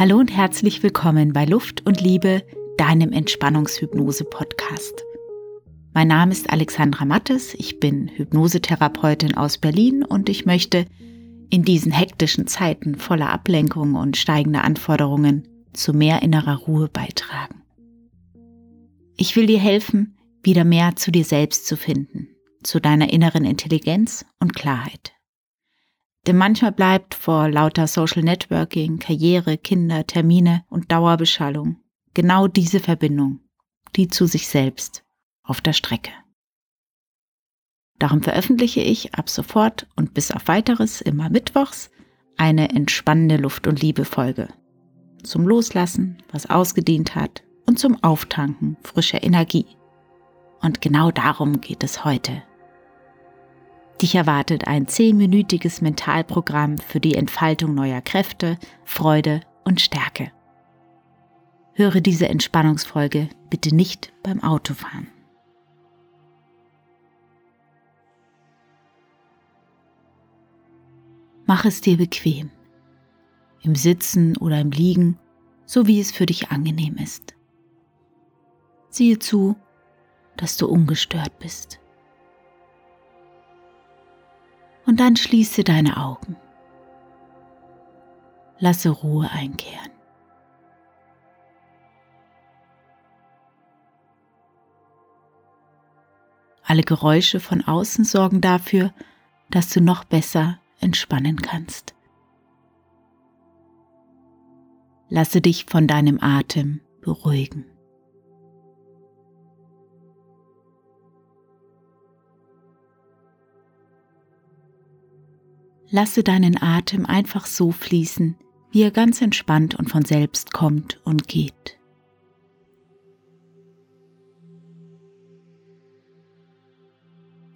Hallo und herzlich willkommen bei Luft und Liebe, deinem Entspannungshypnose-Podcast. Mein Name ist Alexandra Mattes, ich bin Hypnosetherapeutin aus Berlin und ich möchte in diesen hektischen Zeiten voller Ablenkung und steigender Anforderungen zu mehr innerer Ruhe beitragen. Ich will dir helfen, wieder mehr zu dir selbst zu finden, zu deiner inneren Intelligenz und Klarheit. Denn manchmal bleibt vor lauter Social Networking, Karriere, Kinder, Termine und Dauerbeschallung genau diese Verbindung, die zu sich selbst, auf der Strecke. Darum veröffentliche ich ab sofort und bis auf weiteres immer mittwochs eine entspannende Luft- und Liebe-Folge. Zum Loslassen, was ausgedient hat und zum Auftanken frischer Energie. Und genau darum geht es heute Dich erwartet ein zehnminütiges Mentalprogramm für die Entfaltung neuer Kräfte, Freude und Stärke. Höre diese Entspannungsfolge bitte nicht beim Autofahren. Mach es dir bequem, im Sitzen oder im Liegen, so wie es für dich angenehm ist. Siehe zu, dass du ungestört bist. Und dann schließe deine Augen. Lasse Ruhe einkehren. Alle Geräusche von außen sorgen dafür, dass du noch besser entspannen kannst. Lasse dich von deinem Atem beruhigen. Lasse deinen Atem einfach so fließen, wie er ganz entspannt und von selbst kommt und geht.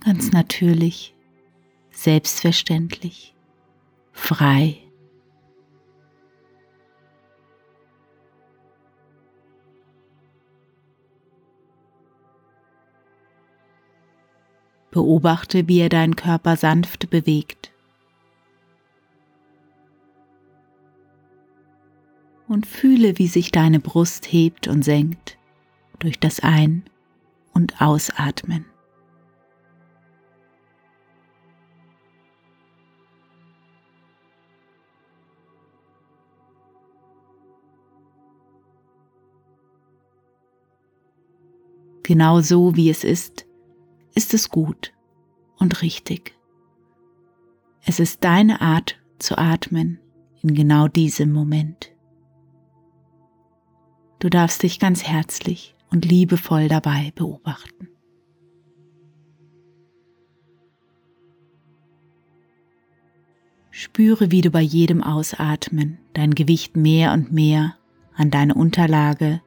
Ganz natürlich, selbstverständlich, frei. Beobachte, wie er deinen Körper sanft bewegt. Und fühle, wie sich deine Brust hebt und senkt durch das Ein- und Ausatmen. Genau so wie es ist, ist es gut und richtig. Es ist deine Art zu atmen in genau diesem Moment. Du darfst dich ganz herzlich und liebevoll dabei beobachten. Spüre, wie du bei jedem Ausatmen dein Gewicht mehr und mehr an deine Unterlage,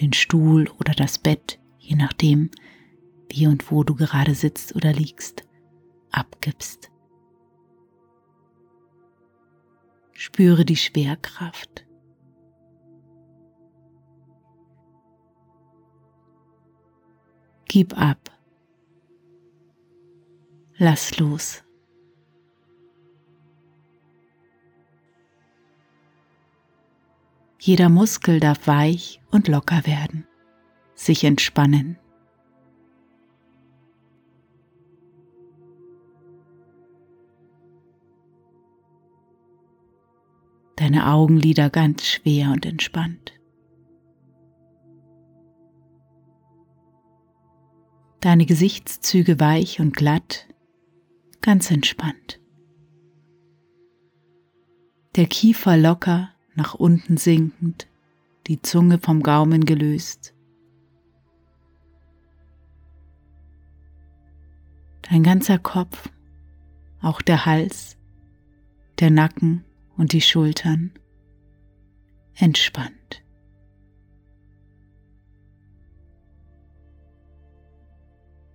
den Stuhl oder das Bett, je nachdem, wie und wo du gerade sitzt oder liegst, abgibst. Spüre die Schwerkraft. Gib ab. Lass los. Jeder Muskel darf weich und locker werden, sich entspannen. Deine Augenlider ganz schwer und entspannt. Deine Gesichtszüge weich und glatt, ganz entspannt. Der Kiefer locker nach unten sinkend, die Zunge vom Gaumen gelöst. Dein ganzer Kopf, auch der Hals, der Nacken und die Schultern entspannt.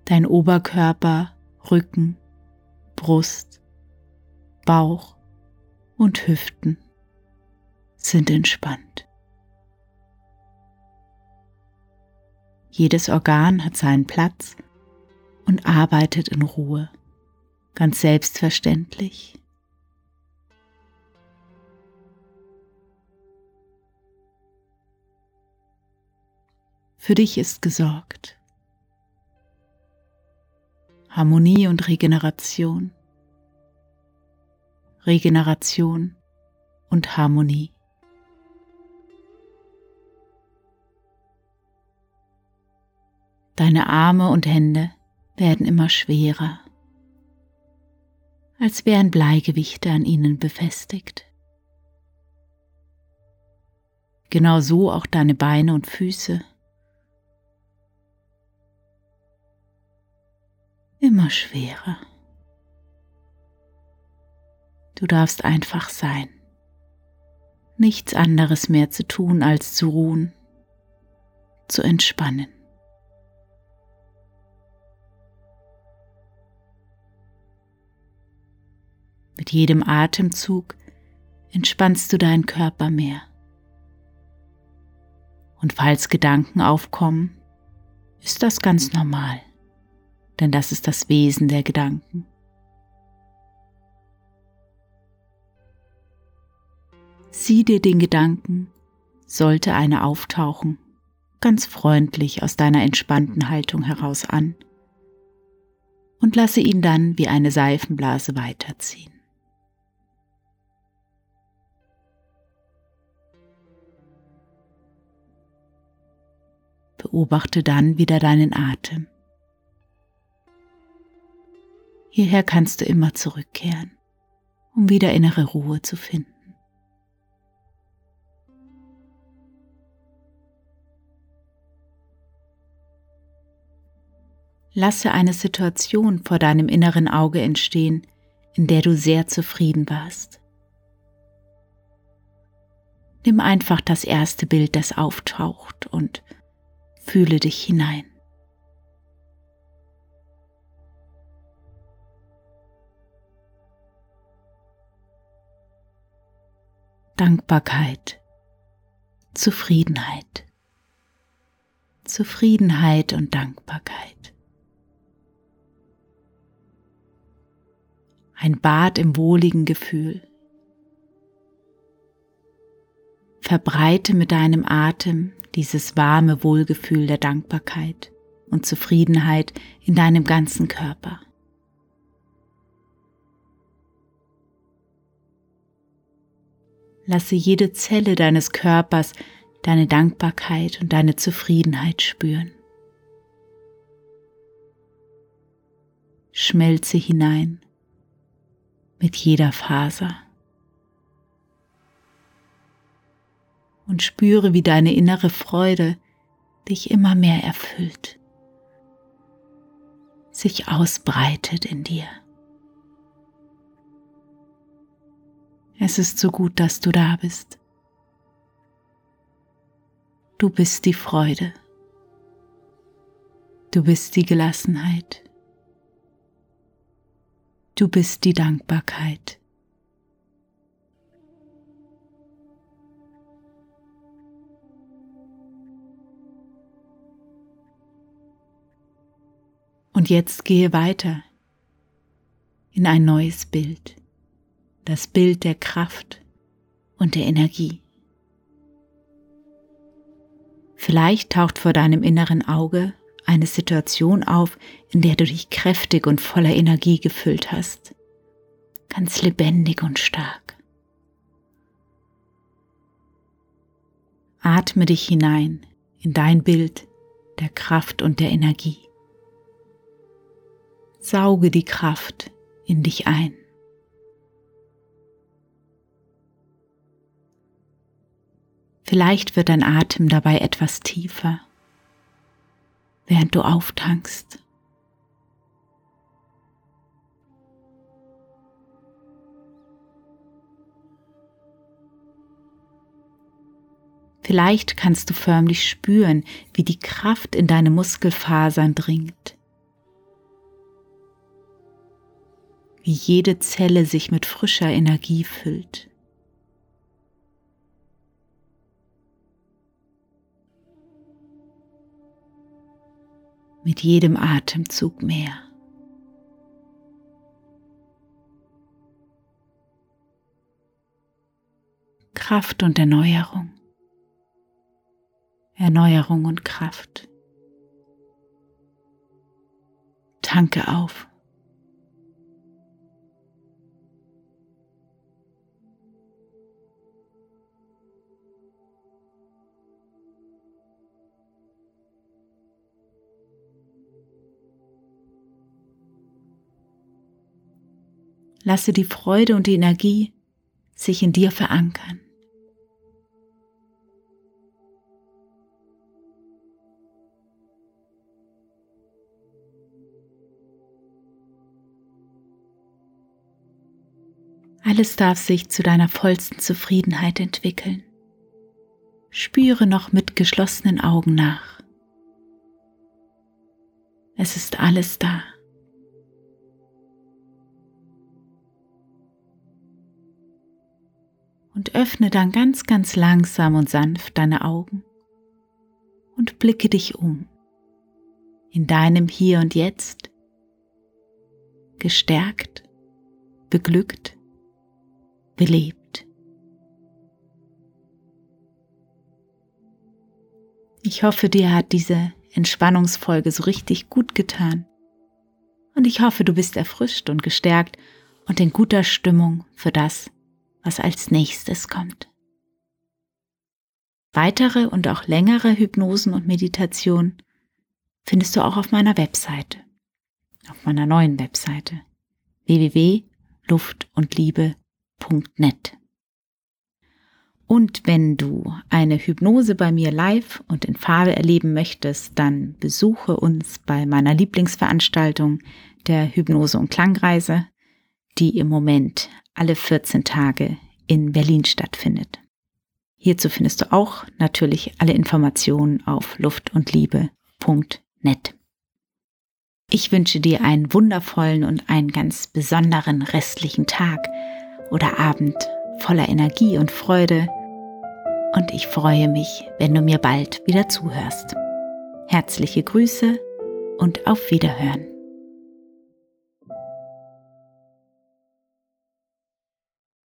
dein Oberkörper, Rücken, Brust, Bauch und Hüften sind entspannt. Jedes Organ hat seinen Platz und arbeitet in Ruhe, ganz selbstverständlich. Für dich ist gesorgt. Harmonie und Regeneration. Regeneration und Harmonie. Deine Arme und Hände werden immer schwerer, als wären Bleigewichte an ihnen befestigt. Genau so auch deine Beine und Füße. Immer schwerer. Du darfst einfach sein. Nichts anderes mehr zu tun, als zu ruhen, zu entspannen. Mit jedem Atemzug entspannst du deinen Körper mehr. Und falls Gedanken aufkommen, ist das ganz normal, denn das ist das Wesen der Gedanken. Sieh dir den Gedanken, sollte einer auftauchen, ganz freundlich aus deiner entspannten Haltung heraus an und lasse ihn dann wie eine Seifenblase weiterziehen. Beobachte dann wieder deinen Atem. Hierher kannst du immer zurückkehren, um wieder innere Ruhe zu finden. Lasse eine Situation vor deinem inneren Auge entstehen, in der du sehr zufrieden warst. Nimm einfach das erste Bild, das auftaucht und Fühle dich hinein. Dankbarkeit, Zufriedenheit, Zufriedenheit und Dankbarkeit. Ein Bad im wohligen Gefühl. Verbreite mit deinem Atem dieses warme Wohlgefühl der Dankbarkeit und Zufriedenheit in deinem ganzen Körper. Lasse jede Zelle deines Körpers deine Dankbarkeit und deine Zufriedenheit spüren. Schmelze hinein mit jeder Faser. und spüre, wie deine innere Freude dich immer mehr erfüllt, sich ausbreitet in dir. Es ist so gut, dass du da bist. Du bist die Freude. Du bist die Gelassenheit. Du bist die Dankbarkeit. Und jetzt gehe weiter in ein neues Bild, das Bild der Kraft und der Energie. Vielleicht taucht vor deinem inneren Auge eine Situation auf, in der du dich kräftig und voller Energie gefüllt hast, ganz lebendig und stark. Atme dich hinein in dein Bild der Kraft und der Energie. Sauge die Kraft in dich ein. Vielleicht wird dein Atem dabei etwas tiefer, während du auftankst. Vielleicht kannst du förmlich spüren, wie die Kraft in deine Muskelfasern dringt wie jede Zelle sich mit frischer Energie füllt. Mit jedem Atemzug mehr. Kraft und Erneuerung. Erneuerung und Kraft. Tanke auf. Lasse die Freude und die Energie sich in dir verankern. Alles darf sich zu deiner vollsten Zufriedenheit entwickeln. Spüre noch mit geschlossenen Augen nach. Es ist alles da. Und öffne dann ganz, ganz langsam und sanft deine Augen und blicke dich um in deinem Hier und Jetzt, gestärkt, beglückt, belebt. Ich hoffe, dir hat diese Entspannungsfolge so richtig gut getan. Und ich hoffe, du bist erfrischt und gestärkt und in guter Stimmung für das, was als nächstes kommt. Weitere und auch längere Hypnosen und Meditationen findest du auch auf meiner Webseite, auf meiner neuen Webseite www.luftundliebe.net. Und wenn du eine Hypnose bei mir live und in Farbe erleben möchtest, dann besuche uns bei meiner Lieblingsveranstaltung der Hypnose und Klangreise, die im Moment alle 14 Tage in Berlin stattfindet. Hierzu findest du auch natürlich alle Informationen auf luftundliebe.net. Ich wünsche dir einen wundervollen und einen ganz besonderen restlichen Tag oder Abend voller Energie und Freude und ich freue mich, wenn du mir bald wieder zuhörst. Herzliche Grüße und auf Wiederhören.